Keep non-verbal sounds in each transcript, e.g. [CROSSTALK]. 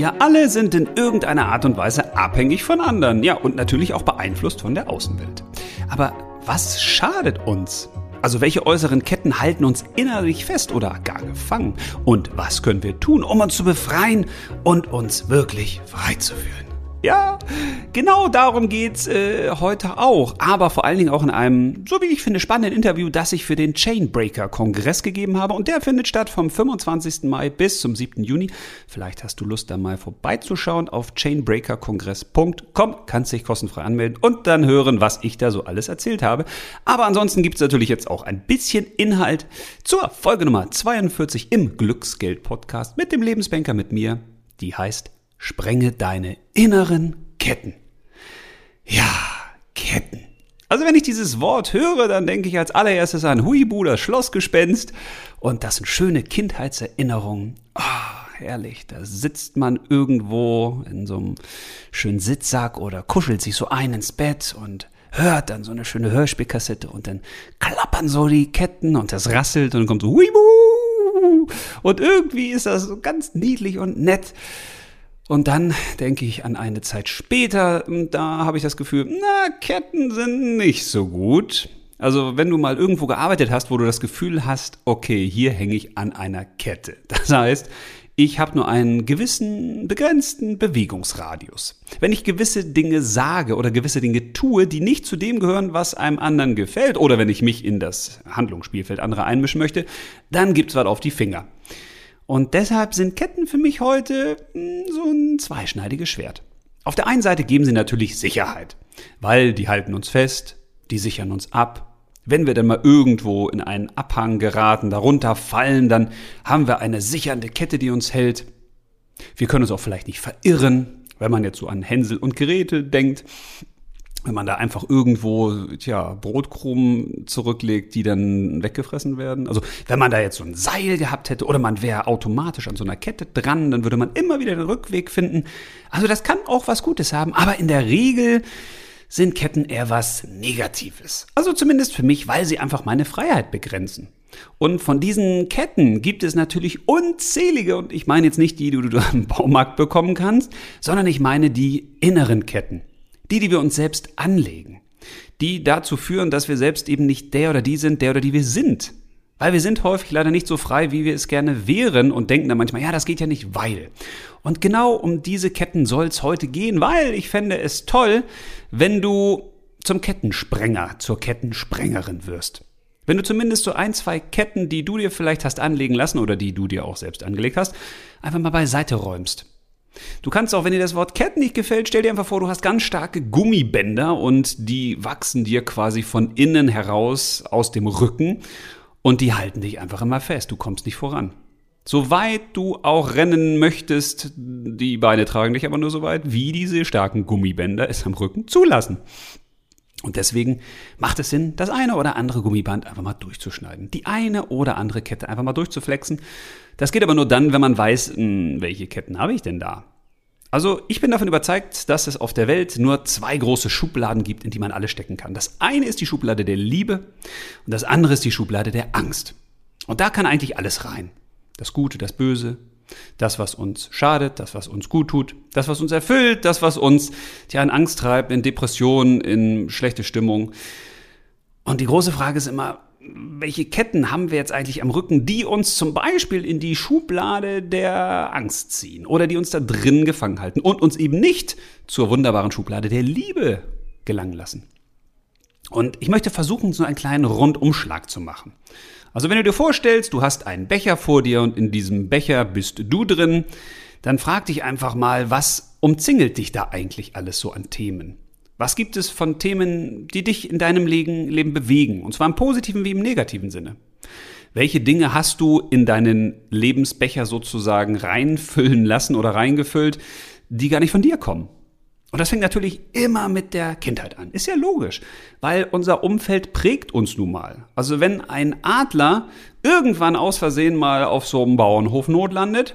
Wir alle sind in irgendeiner Art und Weise abhängig von anderen, ja, und natürlich auch beeinflusst von der Außenwelt. Aber was schadet uns? Also welche äußeren Ketten halten uns innerlich fest oder gar gefangen? Und was können wir tun, um uns zu befreien und uns wirklich frei zu fühlen? Ja, genau darum geht's äh, heute auch. Aber vor allen Dingen auch in einem, so wie ich finde, spannenden Interview, das ich für den Chainbreaker-Kongress gegeben habe. Und der findet statt vom 25. Mai bis zum 7. Juni. Vielleicht hast du Lust, da mal vorbeizuschauen auf chainbreakerkongress.com. Kannst dich kostenfrei anmelden und dann hören, was ich da so alles erzählt habe. Aber ansonsten gibt's natürlich jetzt auch ein bisschen Inhalt zur Folge Nummer 42 im Glücksgeld-Podcast mit dem Lebensbanker mit mir. Die heißt Sprenge deine inneren Ketten. Ja, Ketten. Also wenn ich dieses Wort höre, dann denke ich als allererstes an Huibu, das Schlossgespenst. Und das sind schöne Kindheitserinnerungen. Oh, herrlich. Da sitzt man irgendwo in so einem schönen Sitzsack oder kuschelt sich so ein ins Bett und hört dann so eine schöne Hörspielkassette und dann klappern so die Ketten und das rasselt und dann kommt so Huibu. Und irgendwie ist das so ganz niedlich und nett. Und dann denke ich an eine Zeit später, da habe ich das Gefühl, na, Ketten sind nicht so gut. Also wenn du mal irgendwo gearbeitet hast, wo du das Gefühl hast, okay, hier hänge ich an einer Kette. [LAUGHS] Das heißt, ich habe nur einen gewissen begrenzten Bewegungsradius. Wenn ich gewisse Dinge sage oder gewisse Dinge tue, die nicht zu dem gehören, was einem anderen gefällt, oder wenn ich mich in das Handlungsspielfeld anderer einmischen möchte, dann gibt's was auf die Finger. Und deshalb sind Ketten für mich heute hm, so ein zweischneidiges Schwert. Auf der einen Seite geben sie natürlich Sicherheit, weil die halten uns fest, die sichern uns ab. Wenn wir dann mal irgendwo in einen Abhang geraten, darunter fallen, dann haben wir eine sichernde Kette, die uns hält. Wir können uns auch vielleicht nicht verirren, wenn man jetzt so an Hänsel und Geräte denkt wenn man da einfach irgendwo tja, Brotkrumen zurücklegt, die dann weggefressen werden. Also wenn man da jetzt so ein Seil gehabt hätte oder man wäre automatisch an so einer Kette dran, dann würde man immer wieder den Rückweg finden. Also das kann auch was Gutes haben, aber in der Regel sind Ketten eher was Negatives. Also zumindest für mich, weil sie einfach meine Freiheit begrenzen. Und von diesen Ketten gibt es natürlich unzählige, und ich meine jetzt nicht die, die du [LAUGHS] im Baumarkt bekommen kannst, sondern ich meine die inneren Ketten. Die, die wir uns selbst anlegen. Die dazu führen, dass wir selbst eben nicht der oder die sind, der oder die wir sind. Weil wir sind häufig leider nicht so frei, wie wir es gerne wären und denken dann manchmal, ja, das geht ja nicht, weil. Und genau um diese Ketten soll es heute gehen, weil ich fände es toll, wenn du zum Kettensprenger, zur Kettensprengerin wirst. Wenn du zumindest so ein, zwei Ketten, die du dir vielleicht hast anlegen lassen oder die du dir auch selbst angelegt hast, einfach mal beiseite räumst. Du kannst auch, wenn dir das Wort Cat nicht gefällt, stell dir einfach vor, du hast ganz starke Gummibänder und die wachsen dir quasi von innen heraus aus dem Rücken und die halten dich einfach immer fest. Du kommst nicht voran. Soweit du auch rennen möchtest, die Beine tragen dich aber nur so weit, wie diese starken Gummibänder es am Rücken zulassen. Und deswegen macht es Sinn, das eine oder andere Gummiband einfach mal durchzuschneiden. Die eine oder andere Kette einfach mal durchzuflexen. Das geht aber nur dann, wenn man weiß, hm, welche Ketten habe ich denn da. Also ich bin davon überzeugt, dass es auf der Welt nur zwei große Schubladen gibt, in die man alle stecken kann. Das eine ist die Schublade der Liebe und das andere ist die Schublade der Angst. Und da kann eigentlich alles rein. Das Gute, das Böse, das, was uns schadet, das, was uns gut tut, das, was uns erfüllt, das, was uns ja, in Angst treibt, in Depressionen, in schlechte Stimmung. Und die große Frage ist immer, welche Ketten haben wir jetzt eigentlich am Rücken, die uns zum Beispiel in die Schublade der Angst ziehen oder die uns da drin gefangen halten und uns eben nicht zur wunderbaren Schublade der Liebe gelangen lassen. Und ich möchte versuchen, so einen kleinen Rundumschlag zu machen. Also wenn du dir vorstellst, du hast einen Becher vor dir und in diesem Becher bist du drin, dann frag dich einfach mal, was umzingelt dich da eigentlich alles so an Themen? Was gibt es von Themen, die dich in deinem Leben bewegen? Und zwar im positiven wie im negativen Sinne. Welche Dinge hast du in deinen Lebensbecher sozusagen reinfüllen lassen oder reingefüllt, die gar nicht von dir kommen? Und das fängt natürlich immer mit der Kindheit an. Ist ja logisch, weil unser Umfeld prägt uns nun mal. Also wenn ein Adler irgendwann aus Versehen mal auf so einem Bauernhof notlandet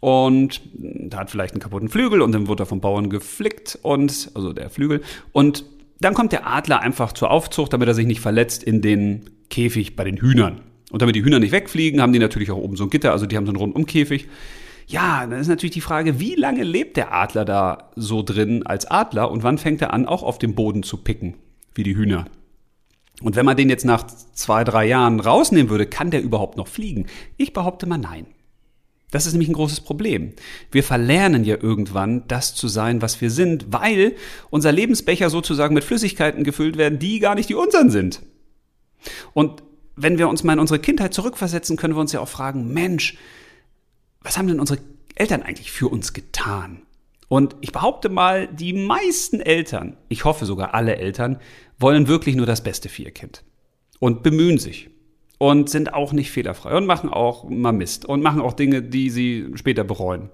und da hat vielleicht einen kaputten Flügel und dann wird er vom Bauern geflickt und, also der Flügel, und dann kommt der Adler einfach zur Aufzucht, damit er sich nicht verletzt in den Käfig bei den Hühnern. Und damit die Hühner nicht wegfliegen, haben die natürlich auch oben so ein Gitter, also die haben so einen Rundumkäfig. Ja, dann ist natürlich die Frage, wie lange lebt der Adler da so drin als Adler und wann fängt er an, auch auf dem Boden zu picken, wie die Hühner? Und wenn man den jetzt nach zwei, drei Jahren rausnehmen würde, kann der überhaupt noch fliegen? Ich behaupte mal nein. Das ist nämlich ein großes Problem. Wir verlernen ja irgendwann, das zu sein, was wir sind, weil unser Lebensbecher sozusagen mit Flüssigkeiten gefüllt werden, die gar nicht die unseren sind. Und wenn wir uns mal in unsere Kindheit zurückversetzen, können wir uns ja auch fragen, Mensch, was haben denn unsere Eltern eigentlich für uns getan? Und ich behaupte mal, die meisten Eltern, ich hoffe sogar alle Eltern, wollen wirklich nur das Beste für ihr Kind und bemühen sich und sind auch nicht fehlerfrei und machen auch mal Mist und machen auch Dinge, die sie später bereuen.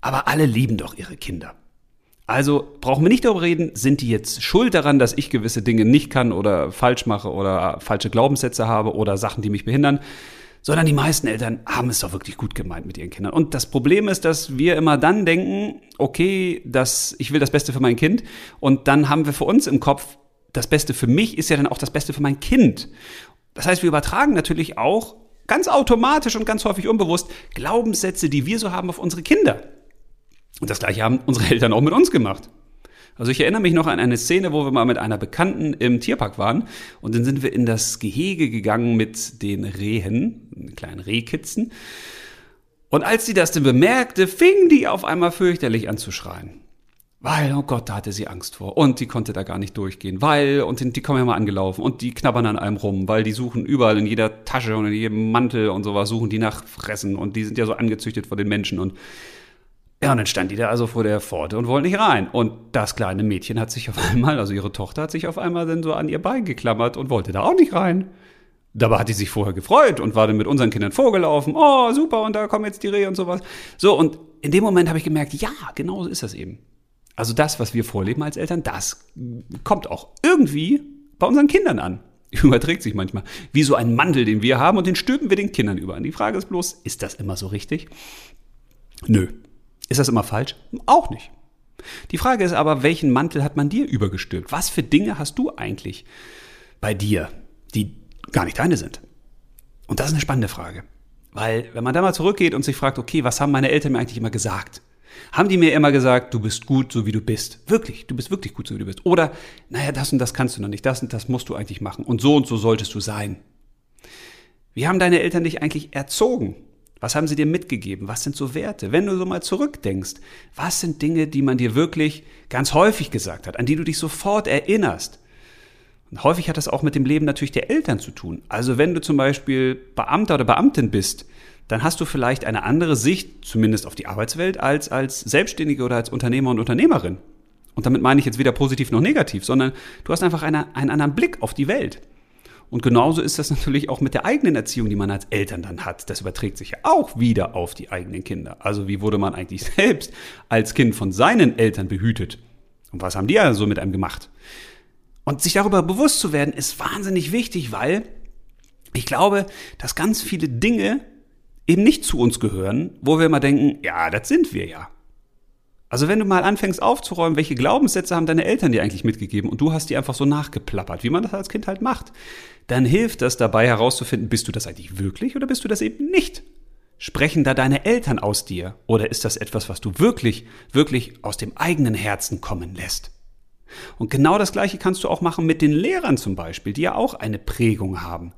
Aber alle lieben doch ihre Kinder. Also brauchen wir nicht darüber reden, sind die jetzt schuld daran, dass ich gewisse Dinge nicht kann oder falsch mache oder falsche Glaubenssätze habe oder Sachen, die mich behindern, sondern die meisten Eltern haben es doch wirklich gut gemeint mit ihren Kindern. Und das Problem ist, dass wir immer dann denken, okay, dass ich will das Beste für mein Kind und dann haben wir für uns im Kopf, das Beste für mich ist ja dann auch das Beste für mein Kind. Das heißt, wir übertragen natürlich auch ganz automatisch und ganz häufig unbewusst Glaubenssätze, die wir so haben, auf unsere Kinder. Und das gleiche haben unsere Eltern auch mit uns gemacht. Also ich erinnere mich noch an eine Szene, wo wir mal mit einer Bekannten im Tierpark waren und dann sind wir in das Gehege gegangen mit den Rehen, kleinen Rehkitzen. Und als sie das denn bemerkte, fing die auf einmal fürchterlich an zu schreien. Weil, oh Gott, da hatte sie Angst vor. Und die konnte da gar nicht durchgehen. Weil, und die kommen ja mal angelaufen und die knabbern an einem rum, weil die suchen überall in jeder Tasche und in jedem Mantel und sowas, suchen die nach Fressen und die sind ja so angezüchtet vor den Menschen und ja, und dann stand die da also vor der Pforte und wollte nicht rein. Und das kleine Mädchen hat sich auf einmal, also ihre Tochter hat sich auf einmal dann so an ihr Bein geklammert und wollte da auch nicht rein. Dabei hat die sich vorher gefreut und war dann mit unseren Kindern vorgelaufen. Oh, super, und da kommen jetzt die Rehe und sowas. So, und in dem Moment habe ich gemerkt, ja, genau so ist das eben. Also das, was wir vorleben als Eltern, das kommt auch irgendwie bei unseren Kindern an. [LAUGHS] Überträgt sich manchmal. Wie so ein Mantel, den wir haben und den stülpen wir den Kindern über. Und die Frage ist bloß, ist das immer so richtig? Nö. Ist das immer falsch? Auch nicht. Die Frage ist aber, welchen Mantel hat man dir übergestülpt? Was für Dinge hast du eigentlich bei dir, die gar nicht deine sind? Und das ist eine spannende Frage. Weil, wenn man da mal zurückgeht und sich fragt, okay, was haben meine Eltern mir eigentlich immer gesagt? haben die mir immer gesagt, du bist gut, so wie du bist. Wirklich, du bist wirklich gut, so wie du bist. Oder, naja, das und das kannst du noch nicht, das und das musst du eigentlich machen. Und so und so solltest du sein. Wie haben deine Eltern dich eigentlich erzogen? Was haben sie dir mitgegeben? Was sind so Werte? Wenn du so mal zurückdenkst, was sind Dinge, die man dir wirklich ganz häufig gesagt hat, an die du dich sofort erinnerst? Und häufig hat das auch mit dem Leben natürlich der Eltern zu tun. Also wenn du zum Beispiel Beamter oder Beamtin bist, dann hast du vielleicht eine andere Sicht, zumindest auf die Arbeitswelt, als als Selbstständige oder als Unternehmer und Unternehmerin. Und damit meine ich jetzt weder positiv noch negativ, sondern du hast einfach eine, einen anderen Blick auf die Welt. Und genauso ist das natürlich auch mit der eigenen Erziehung, die man als Eltern dann hat. Das überträgt sich ja auch wieder auf die eigenen Kinder. Also wie wurde man eigentlich [LAUGHS] selbst als Kind von seinen Eltern behütet? Und was haben die also mit einem gemacht? Und sich darüber bewusst zu werden, ist wahnsinnig wichtig, weil ich glaube, dass ganz viele Dinge eben nicht zu uns gehören, wo wir immer denken, ja, das sind wir ja. Also wenn du mal anfängst aufzuräumen, welche Glaubenssätze haben deine Eltern dir eigentlich mitgegeben und du hast die einfach so nachgeplappert, wie man das als Kind halt macht, dann hilft das dabei herauszufinden, bist du das eigentlich wirklich oder bist du das eben nicht? Sprechen da deine Eltern aus dir oder ist das etwas, was du wirklich, wirklich aus dem eigenen Herzen kommen lässt? Und genau das Gleiche kannst du auch machen mit den Lehrern zum Beispiel, die ja auch eine Prägung haben.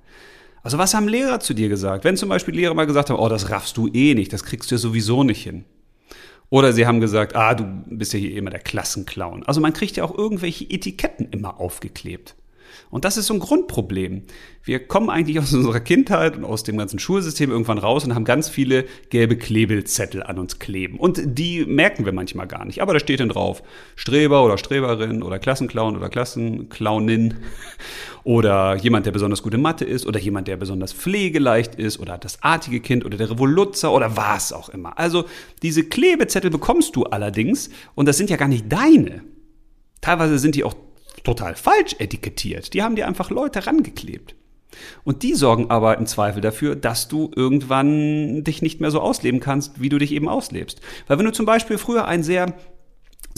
Also was haben Lehrer zu dir gesagt? Wenn zum Beispiel Lehrer mal gesagt haben, oh, das raffst du eh nicht, das kriegst du ja sowieso nicht hin. Oder sie haben gesagt, ah, du bist ja hier immer der Klassenclown. Also man kriegt ja auch irgendwelche Etiketten immer aufgeklebt. Und das ist so ein Grundproblem. Wir kommen eigentlich aus unserer Kindheit und aus dem ganzen Schulsystem irgendwann raus und haben ganz viele gelbe Klebelzettel an uns kleben. Und die merken wir manchmal gar nicht. Aber da steht dann drauf, Streber oder Streberin oder Klassenclown oder Klassenclownin [LAUGHS] oder jemand, der besonders gute Mathe ist oder jemand, der besonders pflegeleicht ist oder das artige Kind oder der Revoluzzer oder was auch immer. Also diese Klebezettel bekommst du allerdings und das sind ja gar nicht deine. Teilweise sind die auch total falsch etikettiert. Die haben dir einfach Leute rangeklebt. Und die sorgen aber im Zweifel dafür, dass du irgendwann dich nicht mehr so ausleben kannst, wie du dich eben auslebst. Weil wenn du zum Beispiel früher ein sehr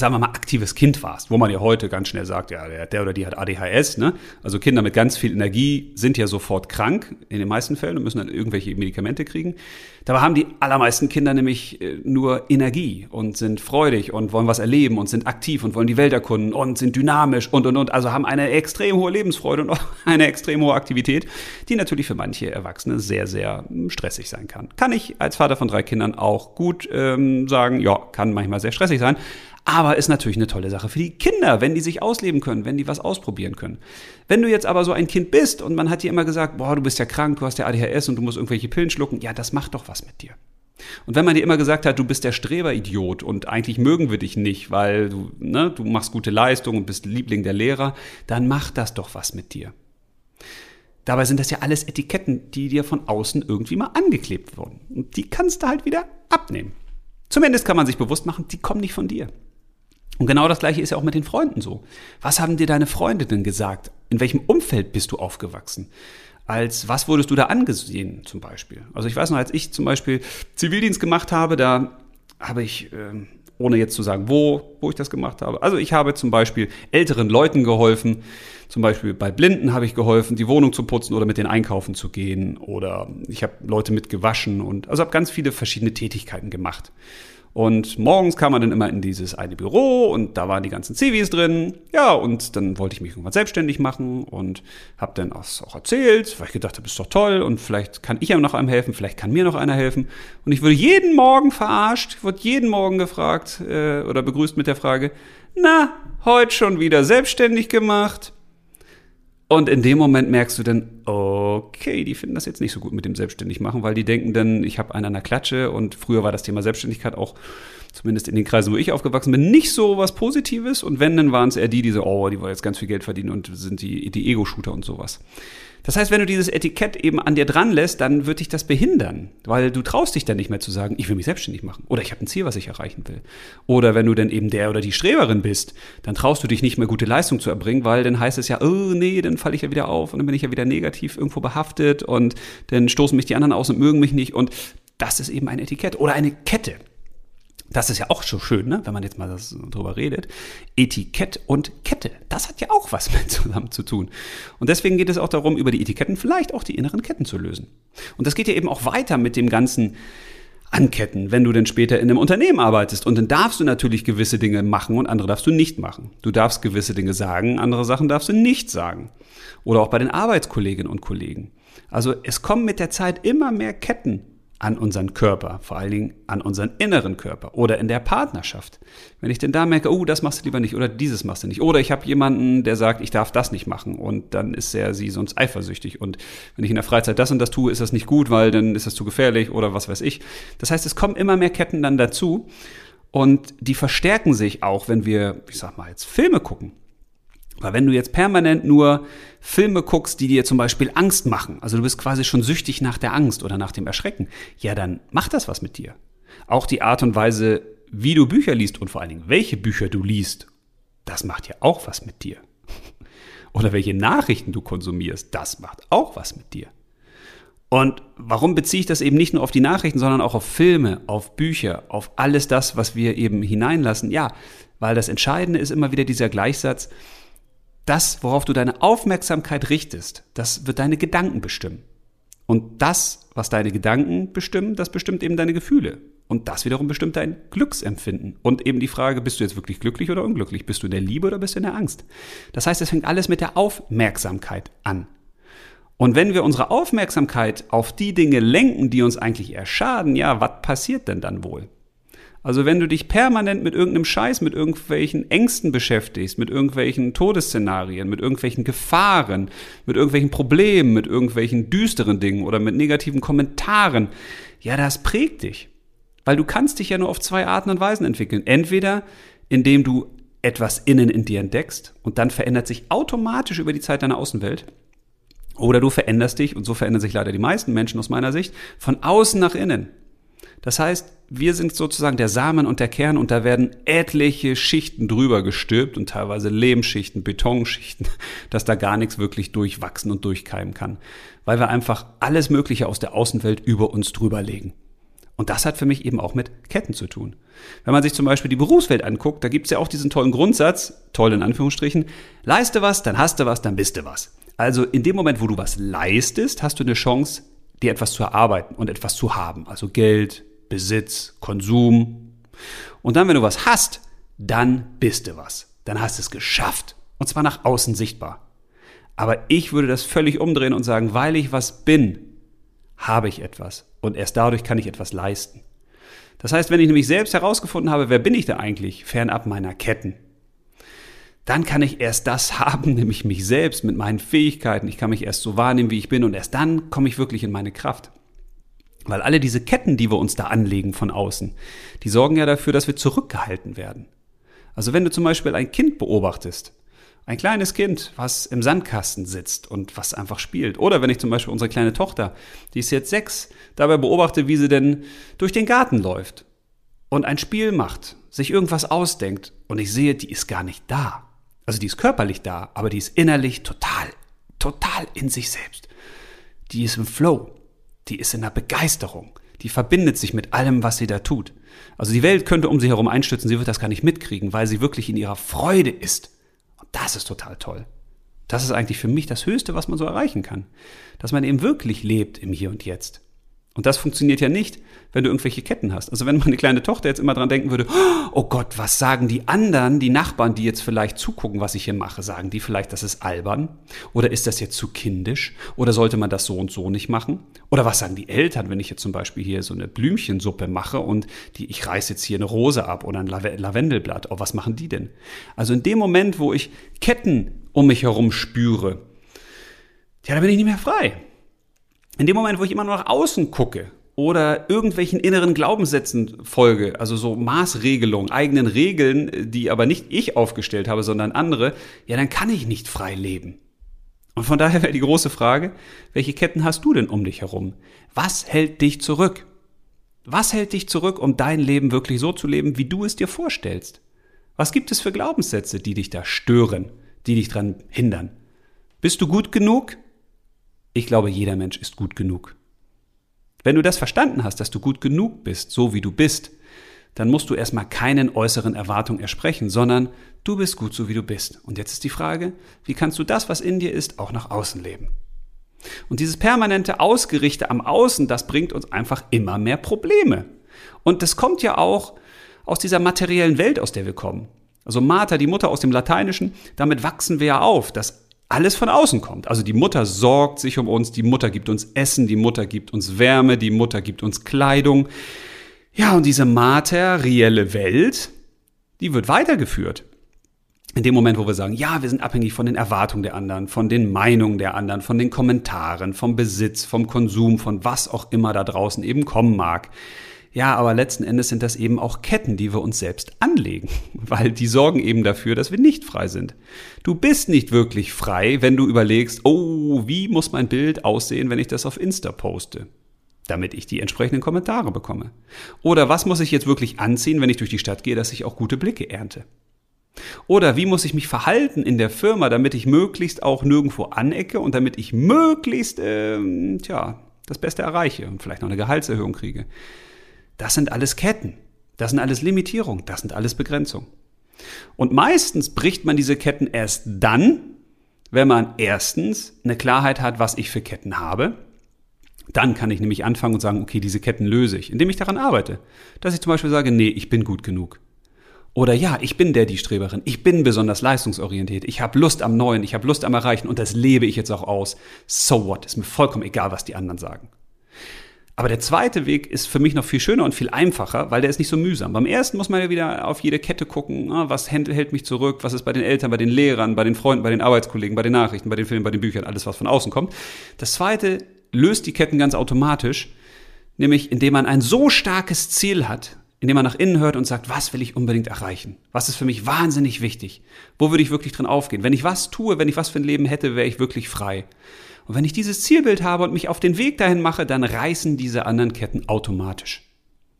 sagen wir mal, aktives Kind warst, wo man ja heute ganz schnell sagt, ja, der, der oder die hat ADHS, ne? Also Kinder mit ganz viel Energie sind ja sofort krank in den meisten Fällen und müssen dann irgendwelche Medikamente kriegen. Dabei haben die allermeisten Kinder nämlich äh, nur Energie und sind freudig und wollen was erleben und sind aktiv und wollen die Welt erkunden und sind dynamisch und und und. Also haben eine extrem hohe Lebensfreude und [LAUGHS] auch eine extrem hohe Aktivität, die natürlich für manche Erwachsene sehr, sehr hm, stressig sein kann. Kann ich als Vater von drei Kindern auch gut ähm, sagen, ja, kann manchmal sehr stressig sein. Aber ist natürlich eine tolle Sache für die Kinder, wenn die sich ausleben können, wenn die was ausprobieren können. Wenn du jetzt aber so ein Kind bist und man hat dir immer gesagt, boah, du bist ja krank, du hast ja ADHS und du musst irgendwelche Pillen schlucken, ja, das macht doch was mit dir. Und wenn man dir immer gesagt hat, du bist der Streberidiot und eigentlich mögen wir dich nicht, weil du, ne, du machst gute Leistung und bist Liebling der Lehrer, dann macht das doch was mit dir. Dabei sind das ja alles Etiketten, die dir von außen irgendwie mal angeklebt wurden. Und die kannst du halt wieder abnehmen. Zumindest kann man sich bewusst machen, die kommen nicht von dir. Und genau das gleiche ist ja auch mit den Freunden so. Was haben dir deine Freunde denn gesagt? In welchem Umfeld bist du aufgewachsen? Als was wurdest du da angesehen zum Beispiel? Also ich weiß noch, als ich zum Beispiel Zivildienst gemacht habe, da habe ich, äh, ohne jetzt zu sagen, wo, wo ich das gemacht habe. Also ich habe zum Beispiel älteren Leuten geholfen, zum Beispiel bei Blinden habe ich geholfen, die Wohnung zu putzen oder mit den einkaufen zu gehen oder ich habe Leute mit gewaschen und also habe ganz viele verschiedene Tätigkeiten gemacht. Und morgens kam man dann immer in dieses eine Büro und da waren die ganzen Civis drin. Ja, und dann wollte ich mich irgendwann selbstständig machen und habe dann auch erzählt, weil ich gedacht habe, ist doch toll und vielleicht kann ich ja noch einem helfen, vielleicht kann mir noch einer helfen. Und ich wurde jeden Morgen verarscht, ich wurde jeden Morgen gefragt äh, oder begrüßt mit der Frage, na, heute schon wieder selbstständig gemacht? Und in dem Moment merkst du dann, okay, die finden das jetzt nicht so gut mit dem selbstständig machen, weil die denken dann, ich habe einen an der Klatsche und früher war das Thema Selbstständigkeit auch zumindest in den Kreisen, wo ich aufgewachsen bin, nicht so was Positives. Und wenn, dann waren es eher die, die so, oh, die wollen jetzt ganz viel Geld verdienen und sind die, die Ego-Shooter und sowas. Das heißt, wenn du dieses Etikett eben an dir dran lässt, dann wird dich das behindern, weil du traust dich dann nicht mehr zu sagen, ich will mich selbstständig machen oder ich habe ein Ziel, was ich erreichen will. Oder wenn du dann eben der oder die Streberin bist, dann traust du dich nicht mehr gute Leistung zu erbringen, weil dann heißt es ja, oh nee, dann falle ich ja wieder auf und dann bin ich ja wieder negativ irgendwo behaftet und dann stoßen mich die anderen aus und mögen mich nicht und das ist eben ein Etikett oder eine Kette. Das ist ja auch so schön, ne? wenn man jetzt mal das, drüber redet. Etikett und Kette, das hat ja auch was [LAUGHS] mit zusammen zu tun. Und deswegen geht es auch darum, über die Etiketten vielleicht auch die inneren Ketten zu lösen. Und das geht ja eben auch weiter mit dem ganzen Anketten, wenn du denn später in einem Unternehmen arbeitest. Und dann darfst du natürlich gewisse Dinge machen und andere darfst du nicht machen. Du darfst gewisse Dinge sagen, andere Sachen darfst du nicht sagen. Oder auch bei den Arbeitskolleginnen und Kollegen. Also es kommen mit der Zeit immer mehr Ketten an unseren Körper, vor allen Dingen an unseren inneren Körper oder in der Partnerschaft. Wenn ich denn da merke, oh, das machst du lieber nicht oder dieses machst du nicht. Oder ich habe jemanden, der sagt, ich darf das nicht machen und dann ist er sie sonst eifersüchtig. Und wenn ich in der Freizeit das und das tue, ist das nicht gut, weil dann ist das zu gefährlich oder was weiß ich. Das heißt, es kommen immer mehr Ketten dann dazu und die verstärken sich auch, wenn wir, ich sag mal, jetzt Filme gucken. Weil wenn du jetzt permanent nur Filme guckst, die dir zum Beispiel Angst machen, also du bist quasi schon süchtig nach der Angst oder nach dem Erschrecken, ja, dann macht das was mit dir. Auch die Art und Weise, wie du Bücher liest und vor allen Dingen welche Bücher du liest, das macht ja auch was mit dir. [LAUGHS] Oder welche Nachrichten du konsumierst, das macht auch was mit dir. Und warum beziehe ich das eben nicht nur auf die Nachrichten, sondern auch auf Filme, auf Bücher, auf alles das, was wir eben hineinlassen? Ja, weil das Entscheidende ist immer wieder dieser Gleichsatz, das, worauf du deine Aufmerksamkeit richtest, das wird deine Gedanken bestimmen. Und das, was deine Gedanken bestimmen, das bestimmt eben deine Gefühle. Und das wiederum bestimmt dein Glücksempfinden. Und eben die Frage, bist du jetzt wirklich glücklich oder unglücklich? Bist du in der Liebe oder bist du in der Angst? Das heißt, es fängt alles mit der Aufmerksamkeit an. Und wenn wir unsere Aufmerksamkeit auf die Dinge lenken, die uns eigentlich eher schaden, ja, was passiert denn dann wohl? Also wenn du dich permanent mit irgendeinem Scheiß, mit irgendwelchen Ängsten beschäftigst, mit irgendwelchen Todesszenarien, mit irgendwelchen Gefahren, mit irgendwelchen Problemen, mit irgendwelchen düsteren Dingen oder mit negativen Kommentaren, ja, das prägt dich. Weil du kannst dich ja nur auf zwei Arten und Weisen entwickeln. Entweder indem du etwas innen in dir entdeckst und dann verändert sich automatisch über die Zeit deine Außenwelt. Oder du veränderst dich, und so verändern sich leider die meisten Menschen aus meiner Sicht, von außen nach innen. Das heißt, wir sind sozusagen der Samen und der Kern und da werden etliche Schichten drüber gestülpt und teilweise Lehmschichten, Betonschichten, [LAUGHS] dass da gar nichts wirklich durchwachsen und durchkeimen kann, weil wir einfach alles Mögliche aus der Außenwelt über uns drüber legen. Und das hat für mich eben auch mit Ketten zu tun. Wenn man sich zum Beispiel die Berufswelt anguckt, da gibt es ja auch diesen tollen Grundsatz, toll in Anführungsstrichen, leiste was, dann hast du was, dann bist du was. Also in dem Moment, wo du was leistest, hast du eine Chance, dir etwas zu erarbeiten und etwas zu haben. Also Geld, Besitz, Konsum. Und dann, wenn du was hast, dann bist du was. Dann hast du es geschafft. Und zwar nach außen sichtbar. Aber ich würde das völlig umdrehen und sagen, weil ich was bin, habe ich etwas. Und erst dadurch kann ich etwas leisten. Das heißt, wenn ich nämlich selbst herausgefunden habe, wer bin ich da eigentlich, fernab meiner Ketten, dann kann ich erst das [LAUGHS] haben, nämlich mich selbst mit meinen Fähigkeiten. Ich kann mich erst so wahrnehmen, wie ich bin und erst dann komme ich wirklich in meine Kraft. Weil alle diese Ketten, die wir uns da anlegen von außen, die sorgen ja dafür, dass wir zurückgehalten werden. Also wenn du zum Beispiel ein Kind beobachtest, ein kleines Kind, was im Sandkasten sitzt und was einfach spielt. Oder wenn ich zum Beispiel unsere kleine Tochter, die ist jetzt sechs, dabei beobachte, wie sie denn durch den Garten läuft und ein Spiel macht, sich irgendwas ausdenkt und ich sehe, die ist gar nicht da. Also die ist körperlich da, aber die ist innerlich total, total in sich selbst. Die ist im Flow. Die ist in der Begeisterung. Die verbindet sich mit allem, was sie da tut. Also die Welt könnte um sie herum einstürzen, sie wird das gar nicht mitkriegen, weil sie wirklich in ihrer Freude ist. Und das ist total toll. Das ist eigentlich für mich das Höchste, was man so erreichen kann. Dass man eben wirklich lebt im Hier und Jetzt. Und das funktioniert ja nicht, wenn du irgendwelche Ketten hast. Also wenn meine kleine Tochter jetzt immer dran denken würde, oh Gott, was sagen die anderen, die Nachbarn, die jetzt vielleicht zugucken, was ich hier mache, sagen die vielleicht, das ist albern? Oder ist das jetzt zu kindisch? Oder sollte man das so und so nicht machen? Oder was sagen die Eltern, wenn ich jetzt zum Beispiel hier so eine Blümchensuppe mache und die, ich reiß jetzt hier eine Rose ab oder ein Lavendelblatt? Oh, was machen die denn? Also in dem Moment, wo ich Ketten um mich herum spüre, ja, da bin ich nicht mehr frei. In dem Moment, wo ich immer nur nach außen gucke oder irgendwelchen inneren Glaubenssätzen folge, also so Maßregelungen, eigenen Regeln, die aber nicht ich aufgestellt habe, sondern andere, ja, dann kann ich nicht frei leben. Und von daher wäre die große Frage, welche Ketten hast du denn um dich herum? Was hält dich zurück? Was hält dich zurück, um dein Leben wirklich so zu leben, wie du es dir vorstellst? Was gibt es für Glaubenssätze, die dich da stören, die dich daran hindern? Bist du gut genug? Ich glaube, jeder Mensch ist gut genug. Wenn du das verstanden hast, dass du gut genug bist, so wie du bist, dann musst du erstmal keinen äußeren Erwartungen ersprechen, sondern du bist gut so wie du bist. Und jetzt ist die Frage, wie kannst du das, was in dir ist, auch nach außen leben? Und dieses permanente Ausgerichte am Außen, das bringt uns einfach immer mehr Probleme. Und das kommt ja auch aus dieser materiellen Welt, aus der wir kommen. Also Mater, die Mutter aus dem Lateinischen, damit wachsen wir ja auf, dass alles von außen kommt. Also die Mutter sorgt sich um uns, die Mutter gibt uns Essen, die Mutter gibt uns Wärme, die Mutter gibt uns Kleidung. Ja, und diese materielle Welt, die wird weitergeführt. In dem Moment, wo wir sagen, ja, wir sind abhängig von den Erwartungen der anderen, von den Meinungen der anderen, von den Kommentaren, vom Besitz, vom Konsum, von was auch immer da draußen eben kommen mag. Ja, aber letzten Endes sind das eben auch Ketten, die wir uns selbst anlegen, [LAUGHS] weil die sorgen eben dafür, dass wir nicht frei sind. Du bist nicht wirklich frei, wenn du überlegst, oh, wie muss mein Bild aussehen, wenn ich das auf Insta poste? damit ich die entsprechenden Kommentare bekomme. Oder was muss ich jetzt wirklich anziehen, wenn ich durch die Stadt gehe, dass ich auch gute Blicke ernte? Oder wie muss ich mich verhalten in der Firma, damit ich möglichst auch nirgendwo anecke und damit ich möglichst, ähm, tja, das Beste erreiche und vielleicht noch eine Gehaltserhöhung kriege? Das sind alles Ketten. Das sind alles Limitierungen. Das sind alles Begrenzungen. Und meistens bricht man diese Ketten erst dann, wenn man erstens eine Klarheit hat, was ich für Ketten habe. Dann kann ich nämlich anfangen und sagen, okay, diese Ketten löse ich, indem ich daran arbeite. Dass ich zum Beispiel sage, nee, ich bin gut genug. Oder ja, ich bin der, die Streberin. Ich bin besonders leistungsorientiert. Ich habe Lust am Neuen. Ich habe Lust am Erreichen. Und das lebe ich jetzt auch aus. So what? Ist mir vollkommen egal, was die anderen sagen. Aber der zweite Weg ist für mich noch viel schöner und viel einfacher, weil der ist nicht so mühsam. Beim ersten muss man ja wieder auf jede Kette gucken, ah, was hält mich zurück, was ist bei den Eltern, bei den Lehrern, bei den Freunden, bei den Arbeitskollegen, bei den Nachrichten, bei den Filmen, bei den Büchern, alles, was von außen kommt. Das zweite löst die Ketten ganz automatisch, nämlich indem man ein so starkes Ziel hat, indem man nach innen hört und sagt, was will ich unbedingt erreichen? Was ist für mich wahnsinnig wichtig? Wo würde ich wirklich drin aufgehen? Wenn ich was tue, wenn ich was für ein Leben hätte, wäre ich wirklich frei. Und wenn ich dieses Zielbild habe und mich auf den Weg dahin mache, dann reißen diese anderen Ketten automatisch.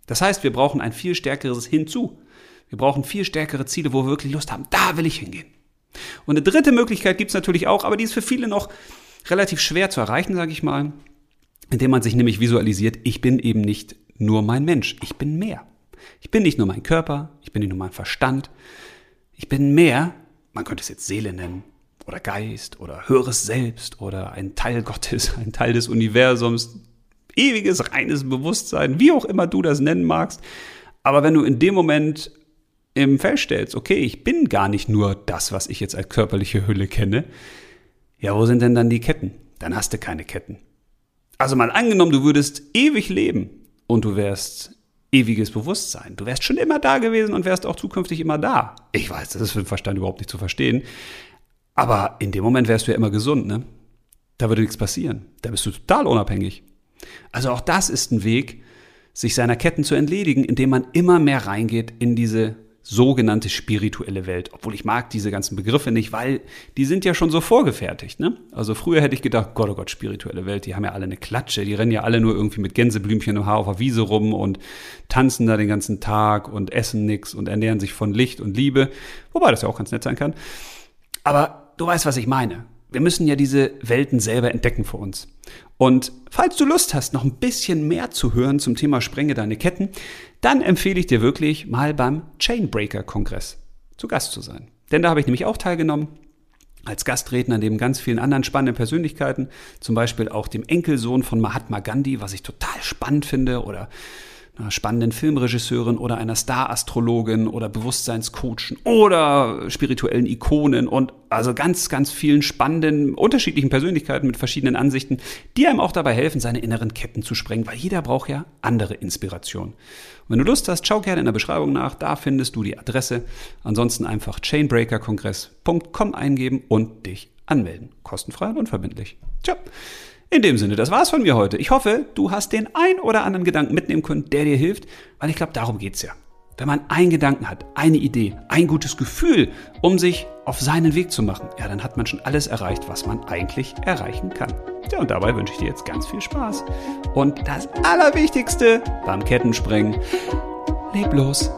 Das heißt, wir brauchen ein viel stärkeres Hinzu. Wir brauchen viel stärkere Ziele, wo wir wirklich Lust haben. Da will ich hingehen. Und eine dritte Möglichkeit gibt es natürlich auch, aber die ist für viele noch relativ schwer zu erreichen, sage ich mal. indem man sich nämlich visualisiert, ich bin eben nicht nur mein Mensch, ich bin mehr. Ich bin nicht nur mein Körper, ich bin nicht nur mein Verstand, ich bin mehr, man könnte es jetzt Seele nennen, oder Geist, oder höheres Selbst, oder ein Teil [LAUGHS] Gottes, ein Teil des Universums, ewiges, reines Bewusstsein, wie auch immer du das nennen magst. Aber wenn du in dem Moment im feststellst, okay, ich bin gar nicht nur das, was ich jetzt als körperliche Hülle kenne, ja, wo sind denn dann die Ketten? Dann hast du keine Ketten. Also mal angenommen, du würdest ewig leben und du wärst ewiges Bewusstsein. Du wärst schon immer da gewesen und wärst auch zukünftig immer da. Ich weiß, das ist für den Verstand überhaupt nicht zu verstehen. Aber in dem Moment wärst du ja immer gesund, ne? Da würde nichts passieren. Da bist du total unabhängig. Also auch das ist ein Weg, sich seiner Ketten zu entledigen, indem man immer mehr reingeht in diese sogenannte spirituelle Welt. Obwohl ich mag diese ganzen Begriffe nicht, weil die sind ja schon so vorgefertigt. Ne? Also früher hätte ich gedacht, Gott, oh Gott, spirituelle Welt, die haben ja alle eine Klatsche, die rennen ja alle nur irgendwie mit Gänseblümchen im Haar auf der Wiese rum und tanzen da den ganzen Tag und essen nix und ernähren sich von Licht und Liebe. Wobei das ja auch ganz nett sein kann. Aber du weißt, was ich meine wir müssen ja diese Welten selber entdecken für uns. Und falls du Lust hast, noch ein bisschen mehr zu hören zum Thema Sprenge deine Ketten, dann empfehle ich dir wirklich mal beim Chainbreaker-Kongress zu Gast zu sein. Denn da habe ich nämlich auch teilgenommen als Gastredner neben ganz vielen anderen spannenden Persönlichkeiten, zum Beispiel auch dem Enkelsohn von Mahatma Gandhi, was ich total spannend finde, oder spannenden Filmregisseurin oder einer Star-Astrologin oder Bewusstseinscoachen oder spirituellen Ikonen und also ganz, ganz vielen spannenden, unterschiedlichen Persönlichkeiten mit verschiedenen Ansichten, die einem auch dabei helfen, seine inneren Ketten zu sprengen, weil jeder braucht ja andere Inspiration. Und wenn du Lust hast, schau gerne in der Beschreibung nach, da findest du die Adresse. Ansonsten einfach chainbreakerkongress.com eingeben und dich anmelden. Kostenfrei und unverbindlich. Ciao. In dem Sinne, das war's von mir heute. Ich hoffe, du hast den ein oder anderen Gedanken mitnehmen können, der dir hilft, weil ich glaube, darum geht's ja. Wenn man einen Gedanken hat, eine Idee, ein gutes Gefühl, um sich auf seinen Weg zu machen, ja, dann hat man schon alles erreicht, was man eigentlich erreichen kann. Ja, und dabei wünsche ich dir jetzt ganz viel Spaß. Und das Allerwichtigste beim Kettensprengen, leb los.